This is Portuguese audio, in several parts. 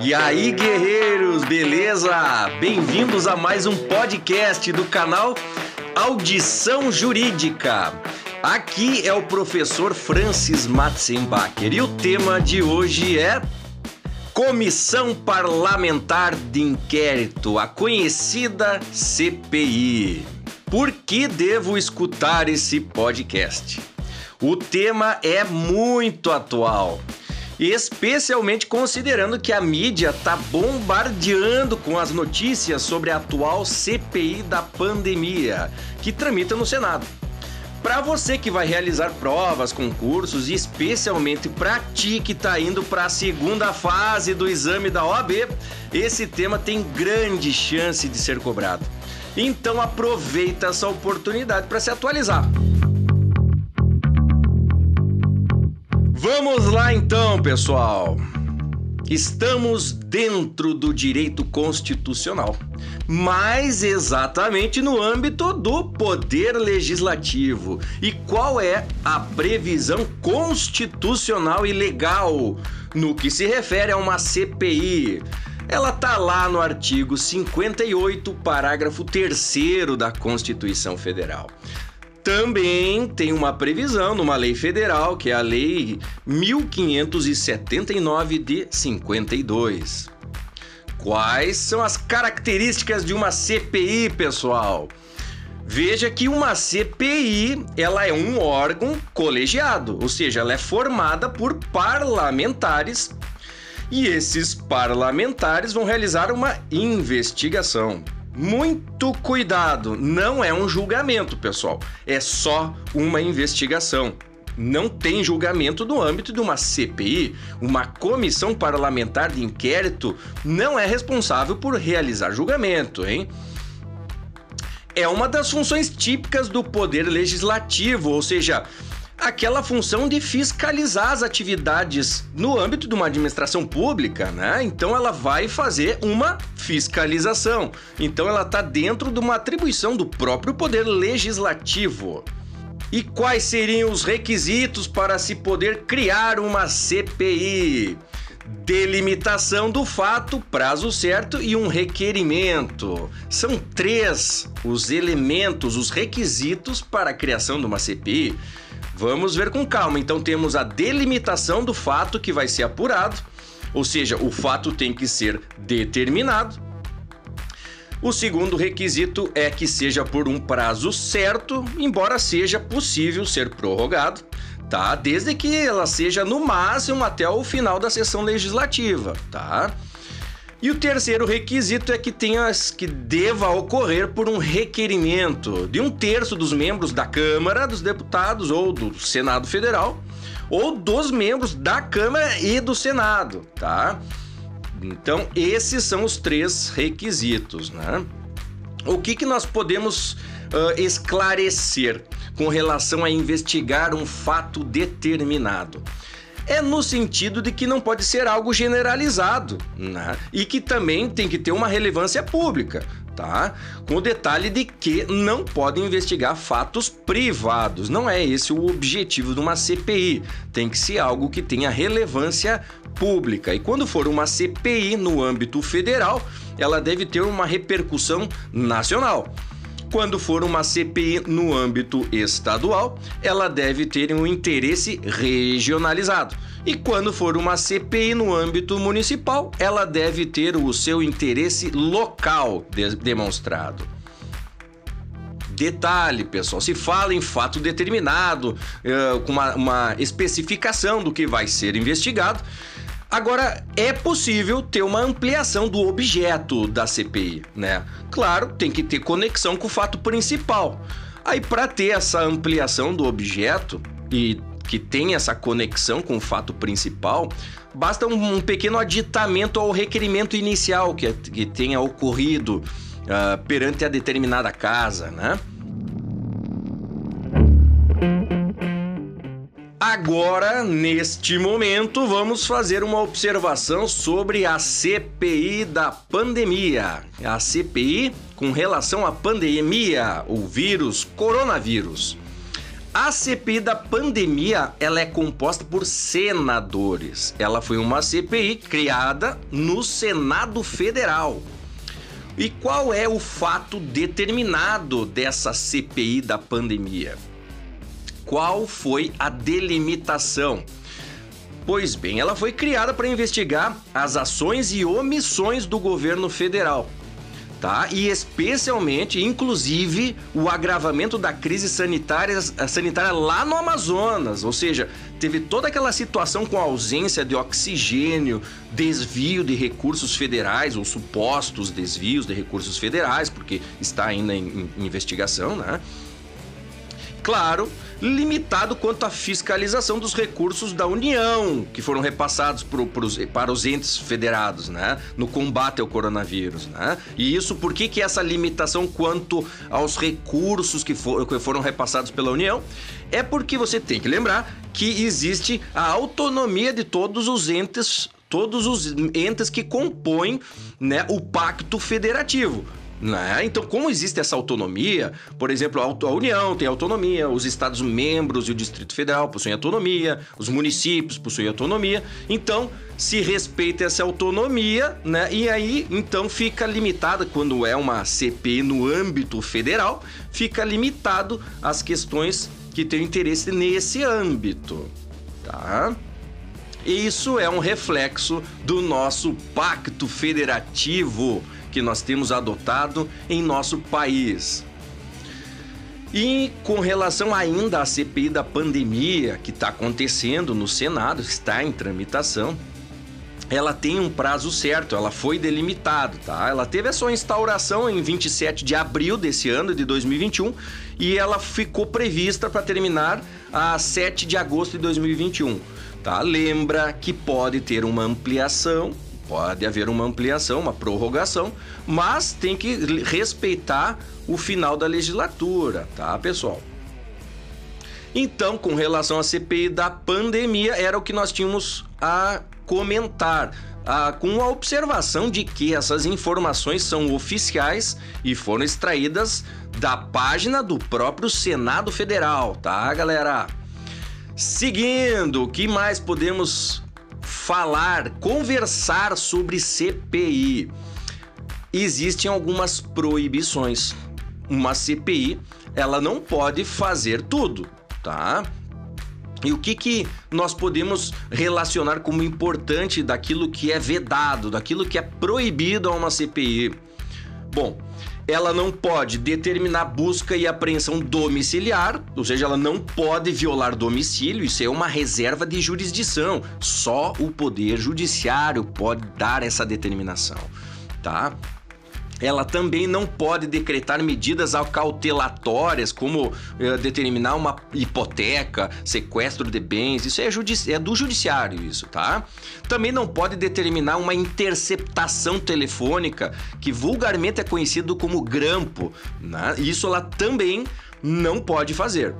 E aí, guerreiros, beleza? Bem-vindos a mais um podcast do canal Audição Jurídica. Aqui é o professor Francis Matzenbacher e o tema de hoje é Comissão Parlamentar de Inquérito, a conhecida CPI. Por que devo escutar esse podcast? O tema é muito atual especialmente considerando que a mídia está bombardeando com as notícias sobre a atual CPI da pandemia, que tramita no Senado. Para você que vai realizar provas, concursos e especialmente para ti que está indo para a segunda fase do exame da OAB, esse tema tem grande chance de ser cobrado. Então aproveita essa oportunidade para se atualizar. Vamos lá então, pessoal. Estamos dentro do direito constitucional, mais exatamente no âmbito do poder legislativo. E qual é a previsão constitucional e legal no que se refere a uma CPI? Ela tá lá no artigo 58, parágrafo 3 da Constituição Federal também tem uma previsão numa lei federal, que é a Lei 1579 de 52. Quais são as características de uma CPI, pessoal? Veja que uma CPI, ela é um órgão colegiado, ou seja, ela é formada por parlamentares e esses parlamentares vão realizar uma investigação. Muito cuidado, não é um julgamento, pessoal. É só uma investigação. Não tem julgamento no âmbito de uma CPI. Uma comissão parlamentar de inquérito não é responsável por realizar julgamento, hein? É uma das funções típicas do poder legislativo, ou seja, aquela função de fiscalizar as atividades no âmbito de uma administração pública, né? Então ela vai fazer uma fiscalização. Então ela está dentro de uma atribuição do próprio poder legislativo. E quais seriam os requisitos para se poder criar uma CPI? Delimitação do fato, prazo certo e um requerimento. São três os elementos, os requisitos para a criação de uma CPI. Vamos ver com calma. Então temos a delimitação do fato que vai ser apurado, ou seja, o fato tem que ser determinado. O segundo requisito é que seja por um prazo certo, embora seja possível ser prorrogado, tá? Desde que ela seja no máximo até o final da sessão legislativa, tá? E o terceiro requisito é que tenha que deva ocorrer por um requerimento de um terço dos membros da Câmara dos Deputados ou do Senado Federal ou dos membros da Câmara e do Senado, tá? Então, esses são os três requisitos, né? O que, que nós podemos uh, esclarecer com relação a investigar um fato determinado? É no sentido de que não pode ser algo generalizado né? e que também tem que ter uma relevância pública. Tá? Com o detalhe de que não pode investigar fatos privados. Não é esse o objetivo de uma CPI. Tem que ser algo que tenha relevância pública. E quando for uma CPI no âmbito federal, ela deve ter uma repercussão nacional. Quando for uma CPI no âmbito estadual, ela deve ter um interesse regionalizado. E quando for uma CPI no âmbito municipal, ela deve ter o seu interesse local de demonstrado. Detalhe, pessoal, se fala em fato determinado, uh, com uma, uma especificação do que vai ser investigado, Agora, é possível ter uma ampliação do objeto da CPI, né? Claro, tem que ter conexão com o fato principal. Aí, para ter essa ampliação do objeto e que tem essa conexão com o fato principal, basta um, um pequeno aditamento ao requerimento inicial que, que tenha ocorrido uh, perante a determinada casa, né? Agora, neste momento, vamos fazer uma observação sobre a CPI da pandemia. A CPI com relação à pandemia, o vírus coronavírus. A CPI da pandemia, ela é composta por senadores. Ela foi uma CPI criada no Senado Federal. E qual é o fato determinado dessa CPI da pandemia? Qual foi a delimitação? Pois bem, ela foi criada para investigar as ações e omissões do governo federal tá? E especialmente, inclusive, o agravamento da crise sanitária, sanitária lá no Amazonas, ou seja, teve toda aquela situação com ausência de oxigênio, desvio de recursos federais ou supostos desvios de recursos federais, porque está ainda em, em investigação, né? Claro, limitado quanto à fiscalização dos recursos da União, que foram repassados pro, pros, para os entes federados, né? No combate ao coronavírus, né? E isso, por que, que essa limitação quanto aos recursos que, for, que foram repassados pela União? É porque você tem que lembrar que existe a autonomia de todos os entes todos os entes que compõem né, o pacto federativo. Né? Então, como existe essa autonomia, por exemplo, a União tem autonomia, os Estados membros e o Distrito Federal possuem autonomia, os municípios possuem autonomia, então se respeita essa autonomia, né? E aí, então, fica limitada, quando é uma CP no âmbito federal, fica limitado às questões que têm interesse nesse âmbito, tá? Isso é um reflexo do nosso pacto federativo que nós temos adotado em nosso país. E com relação ainda à CPI da pandemia que está acontecendo no Senado, está em tramitação, ela tem um prazo certo, ela foi delimitada, tá? Ela teve a sua instauração em 27 de abril desse ano de 2021 e ela ficou prevista para terminar a 7 de agosto de 2021, tá? Lembra que pode ter uma ampliação Pode haver uma ampliação, uma prorrogação, mas tem que respeitar o final da legislatura, tá, pessoal? Então, com relação à CPI da pandemia, era o que nós tínhamos a comentar, com a observação de que essas informações são oficiais e foram extraídas da página do próprio Senado Federal, tá, galera? Seguindo, o que mais podemos falar, conversar sobre CPI. Existem algumas proibições. Uma CPI, ela não pode fazer tudo, tá? E o que, que nós podemos relacionar como importante daquilo que é vedado, daquilo que é proibido a uma CPI? Bom, ela não pode determinar busca e apreensão domiciliar, ou seja, ela não pode violar domicílio, isso é uma reserva de jurisdição. Só o poder judiciário pode dar essa determinação, tá? Ela também não pode decretar medidas acautelatórias, como eh, determinar uma hipoteca, sequestro de bens, isso é, é, do judiciário, isso, tá? Também não pode determinar uma interceptação telefônica, que vulgarmente é conhecido como grampo, né? Isso ela também não pode fazer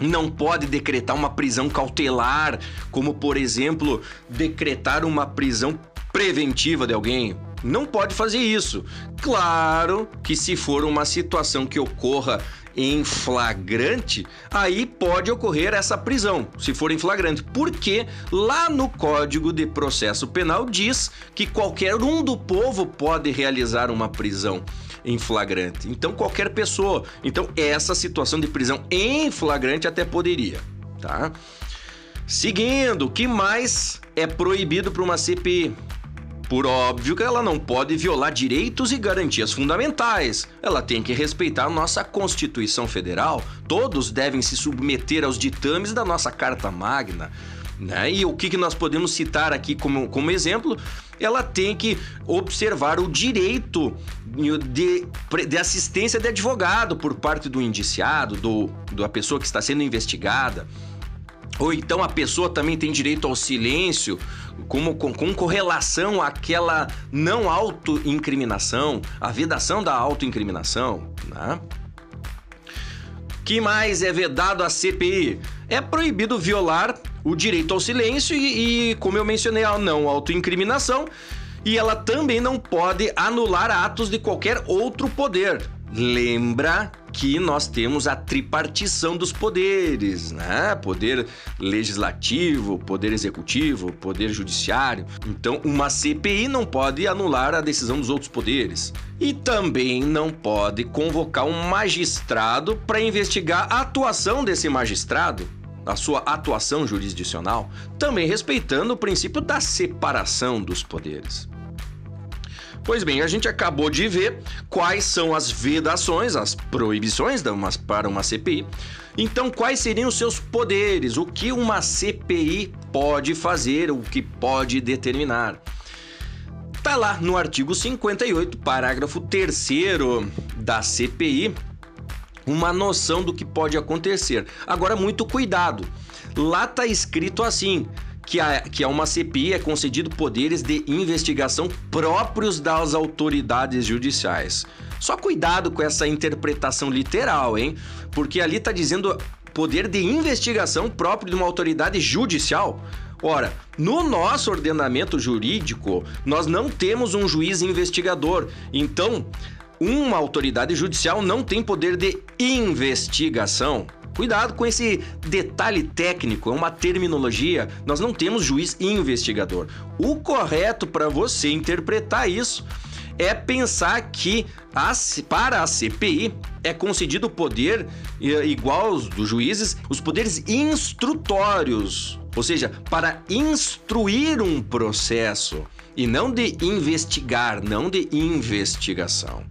não pode decretar uma prisão cautelar, como por exemplo, decretar uma prisão preventiva de alguém, não pode fazer isso. Claro que se for uma situação que ocorra em flagrante, aí pode ocorrer essa prisão, se for em flagrante, porque lá no Código de Processo Penal diz que qualquer um do povo pode realizar uma prisão em flagrante. Então qualquer pessoa. Então essa situação de prisão em flagrante até poderia, tá? Seguindo, o que mais é proibido para uma CPI? Por óbvio que ela não pode violar direitos e garantias fundamentais. Ela tem que respeitar nossa Constituição Federal. Todos devem se submeter aos ditames da nossa Carta Magna. Né? E o que, que nós podemos citar aqui como, como exemplo? Ela tem que observar o direito de, de assistência de advogado por parte do indiciado, do, da pessoa que está sendo investigada. Ou então a pessoa também tem direito ao silêncio, como, com, com correlação àquela não autoincriminação, a vedação da autoincriminação, né? que mais é vedado à CPI? É proibido violar o direito ao silêncio e, e como eu mencionei, a não autoincriminação. E ela também não pode anular atos de qualquer outro poder, Lembra que nós temos a tripartição dos poderes, né? Poder legislativo, poder executivo, poder judiciário. Então, uma CPI não pode anular a decisão dos outros poderes. E também não pode convocar um magistrado para investigar a atuação desse magistrado a sua atuação jurisdicional, também respeitando o princípio da separação dos poderes. Pois bem, a gente acabou de ver quais são as vedações, as proibições para uma CPI. Então, quais seriam os seus poderes? O que uma CPI pode fazer, o que pode determinar? Tá lá no artigo 58, parágrafo 3 da CPI, uma noção do que pode acontecer. Agora, muito cuidado. Lá tá escrito assim: que a, que a uma CPI é concedido poderes de investigação próprios das autoridades judiciais. Só cuidado com essa interpretação literal, hein? Porque ali está dizendo poder de investigação próprio de uma autoridade judicial. Ora, no nosso ordenamento jurídico, nós não temos um juiz investigador. Então, uma autoridade judicial não tem poder de investigação. Cuidado com esse detalhe técnico, é uma terminologia. Nós não temos juiz investigador. O correto para você interpretar isso é pensar que a, para a CPI é concedido o poder igual aos dos juízes, os poderes instrutórios, ou seja, para instruir um processo e não de investigar, não de investigação.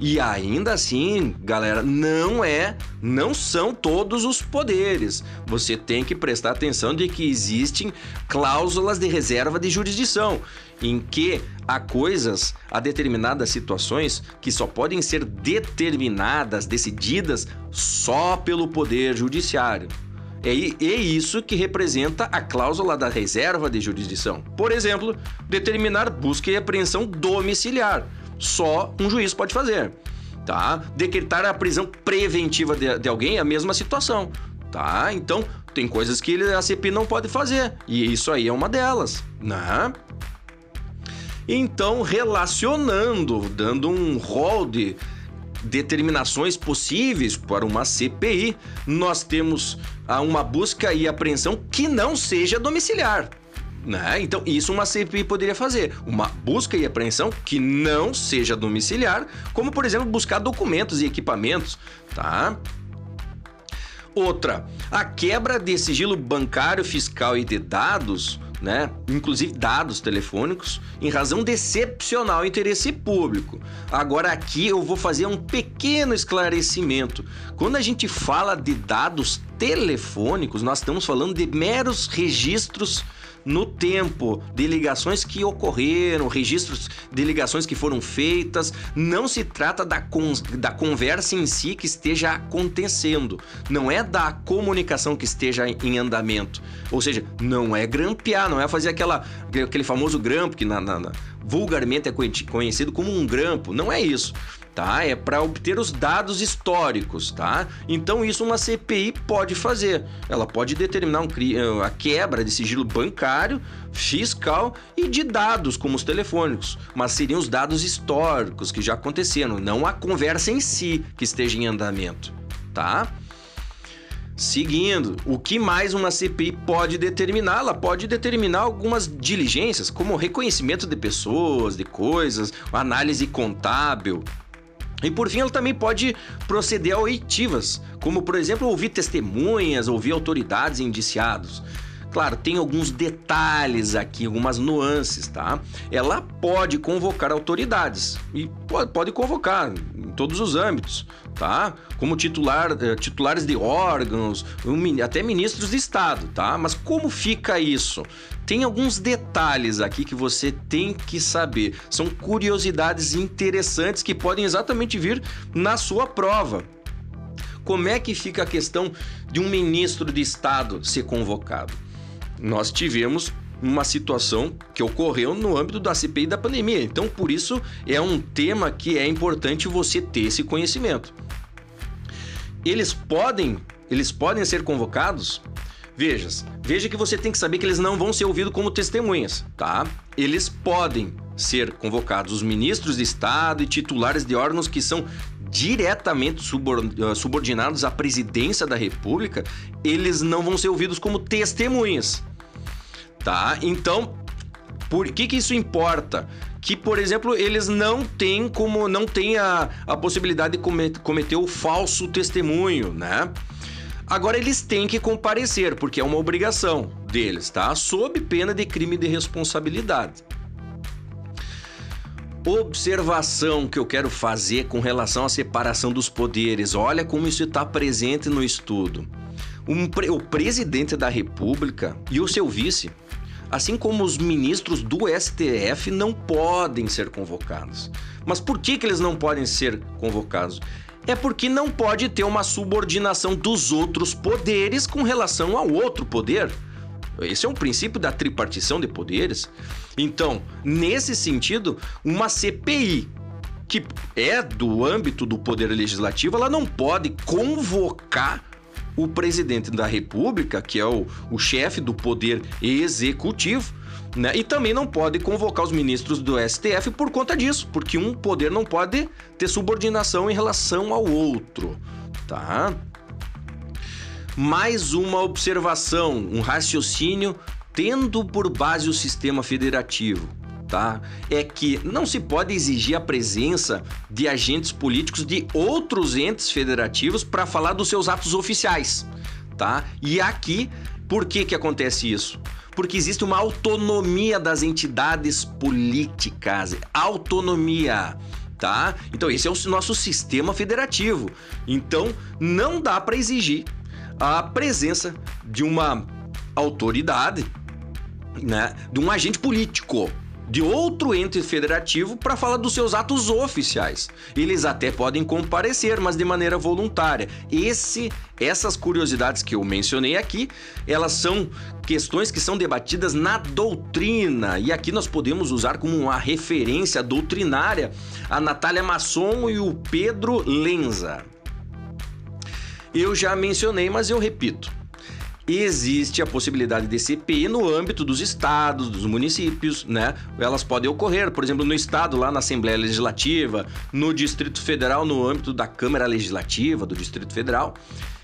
E ainda assim, galera, não é, não são todos os poderes. Você tem que prestar atenção de que existem cláusulas de reserva de jurisdição, em que há coisas, há determinadas situações que só podem ser determinadas, decididas só pelo poder judiciário. É, é isso que representa a cláusula da reserva de jurisdição. Por exemplo, determinar busca e apreensão domiciliar só um juiz pode fazer. Tá? Decretar a prisão preventiva de, de alguém é a mesma situação. Tá? Então, tem coisas que a CPI não pode fazer. E isso aí é uma delas. Né? Então, relacionando, dando um rol de determinações possíveis para uma CPI, nós temos uma busca e apreensão que não seja domiciliar. Né? Então, isso uma CPI poderia fazer. Uma busca e apreensão que não seja domiciliar, como, por exemplo, buscar documentos e equipamentos, tá? Outra, a quebra de sigilo bancário, fiscal e de dados, né? Inclusive dados telefônicos, em razão de excepcional interesse público. Agora aqui eu vou fazer um pequeno esclarecimento. Quando a gente fala de dados telefônicos, nós estamos falando de meros registros no tempo de ligações que ocorreram, registros de ligações que foram feitas. Não se trata da, da conversa em si que esteja acontecendo, não é da comunicação que esteja em andamento. Ou seja, não é grampear, não é fazer aquela, aquele famoso grampo que na, na, na, vulgarmente é conhecido como um grampo. Não é isso tá? É para obter os dados históricos, tá? Então isso uma CPI pode fazer. Ela pode determinar um, eh, a quebra de sigilo bancário, fiscal e de dados como os telefônicos, mas seriam os dados históricos que já aconteceram, não a conversa em si que esteja em andamento, tá? Seguindo, o que mais uma CPI pode determinar? Ela pode determinar algumas diligências, como reconhecimento de pessoas, de coisas, análise contábil, e por fim, ela também pode proceder a oitivas, como por exemplo ouvir testemunhas, ouvir autoridades indiciados. Claro, tem alguns detalhes aqui, algumas nuances, tá? Ela pode convocar autoridades e pode, convocar todos os âmbitos, tá? Como titular, eh, titulares de órgãos, até ministros de Estado, tá? Mas como fica isso? Tem alguns detalhes aqui que você tem que saber. São curiosidades interessantes que podem exatamente vir na sua prova. Como é que fica a questão de um ministro de Estado ser convocado? nós tivemos uma situação que ocorreu no âmbito da CPI da pandemia. Então, por isso, é um tema que é importante você ter esse conhecimento. Eles podem, eles podem ser convocados? Veja, veja que você tem que saber que eles não vão ser ouvidos como testemunhas, tá? Eles podem ser convocados os ministros de Estado e titulares de órgãos que são diretamente ah, subordinados à presidência da República, eles não vão ser ouvidos como testemunhas. Tá? Então, por que, que isso importa? Que, por exemplo, eles não têm como não têm a, a possibilidade de cometer o falso testemunho, né? Agora eles têm que comparecer, porque é uma obrigação deles, tá? Sob pena de crime de responsabilidade. Observação que eu quero fazer com relação à separação dos poderes. Olha como isso está presente no estudo. Um, o presidente da República e o seu vice, assim como os ministros do STF, não podem ser convocados. Mas por que, que eles não podem ser convocados? é porque não pode ter uma subordinação dos outros poderes com relação ao outro poder. Esse é um princípio da tripartição de poderes. Então, nesse sentido, uma CPI que é do âmbito do poder legislativo, ela não pode convocar o presidente da República, que é o, o chefe do poder executivo, né? E também não pode convocar os ministros do STF por conta disso, porque um poder não pode ter subordinação em relação ao outro, tá? Mais uma observação, um raciocínio tendo por base o sistema federativo, É que não se pode exigir a presença de agentes políticos de outros entes federativos para falar dos seus atos oficiais, tá? E aqui, por que que acontece isso? porque existe uma autonomia das entidades políticas. Autonomia. Tá? Então, esse é o nosso sistema federativo. Então, não dá para exigir a presença de uma autoridade, né, de um agente político de outro ente federativo para falar dos seus atos oficiais. Eles até podem comparecer, mas de maneira voluntária. Esse, essas curiosidades que eu mencionei aqui, elas são questões que são debatidas na doutrina. E aqui nós podemos usar como uma referência doutrinária a Natália Masson e o Pedro Lenza. Eu já mencionei, mas eu repito existe a possibilidade de CPI no âmbito dos estados, dos municípios, né? Elas podem ocorrer, por exemplo, no estado, lá na Assembleia Legislativa, no Distrito Federal, no âmbito da Câmara Legislativa do Distrito Federal.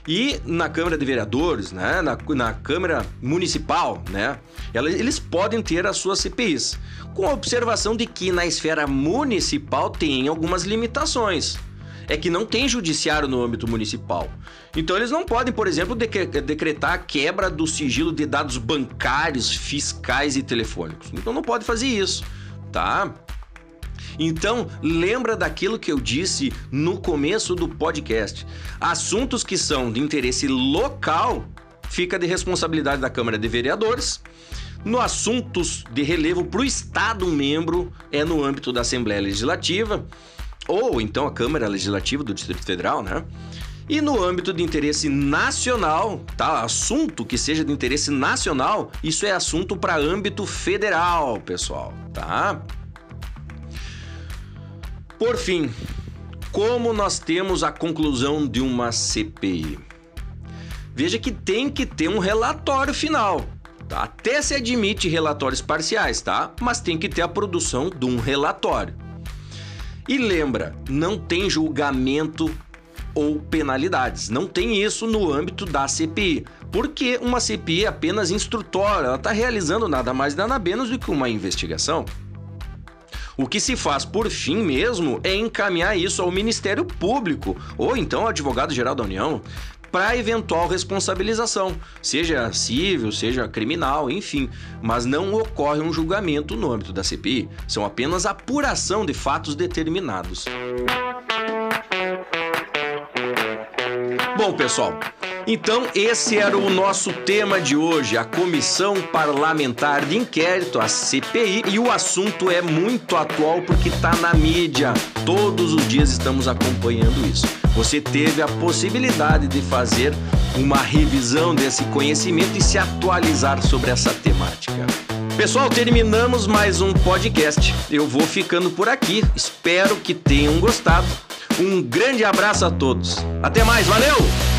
E na Câmara de Vereadores, né? na, na Câmara Municipal, né? Eles podem ter as suas CPIs, com a observação de que na esfera municipal tem algumas limitações é que não tem judiciário no âmbito municipal. Então eles não podem, por exemplo, decretar a quebra do sigilo de dados bancários, fiscais e telefônicos. Então não pode fazer isso, tá? Então, lembra daquilo que eu disse no começo do podcast. Assuntos que são de interesse local fica de responsabilidade da Câmara de Vereadores. No assuntos de relevo para o Estado membro é no âmbito da Assembleia Legislativa ou então a Câmara Legislativa do Distrito Federal, né? E no âmbito de interesse nacional, tá? Assunto que seja de interesse nacional, isso é assunto para âmbito federal, pessoal, tá? Por fim, como nós temos a conclusão de uma CPI? Veja que tem que ter um relatório final. Tá? Até se admite relatórios parciais, tá? Mas tem que ter a produção de um relatório. E lembra, não tem julgamento ou penalidades. Não tem isso no âmbito da CPI, porque uma CPI é apenas instrutória, ela está realizando nada mais nada menos do que uma investigação. O que se faz por fim mesmo é encaminhar isso ao Ministério Público ou então ao Advogado-Geral da União para eventual responsabilização, seja civil, seja criminal, enfim. Mas não ocorre um julgamento no âmbito da CPI, são apenas apuração de fatos determinados. Bom, pessoal, então, esse era o nosso tema de hoje, a Comissão Parlamentar de Inquérito, a CPI, e o assunto é muito atual porque está na mídia. Todos os dias estamos acompanhando isso. Você teve a possibilidade de fazer uma revisão desse conhecimento e se atualizar sobre essa temática. Pessoal, terminamos mais um podcast. Eu vou ficando por aqui. Espero que tenham gostado. Um grande abraço a todos. Até mais, valeu!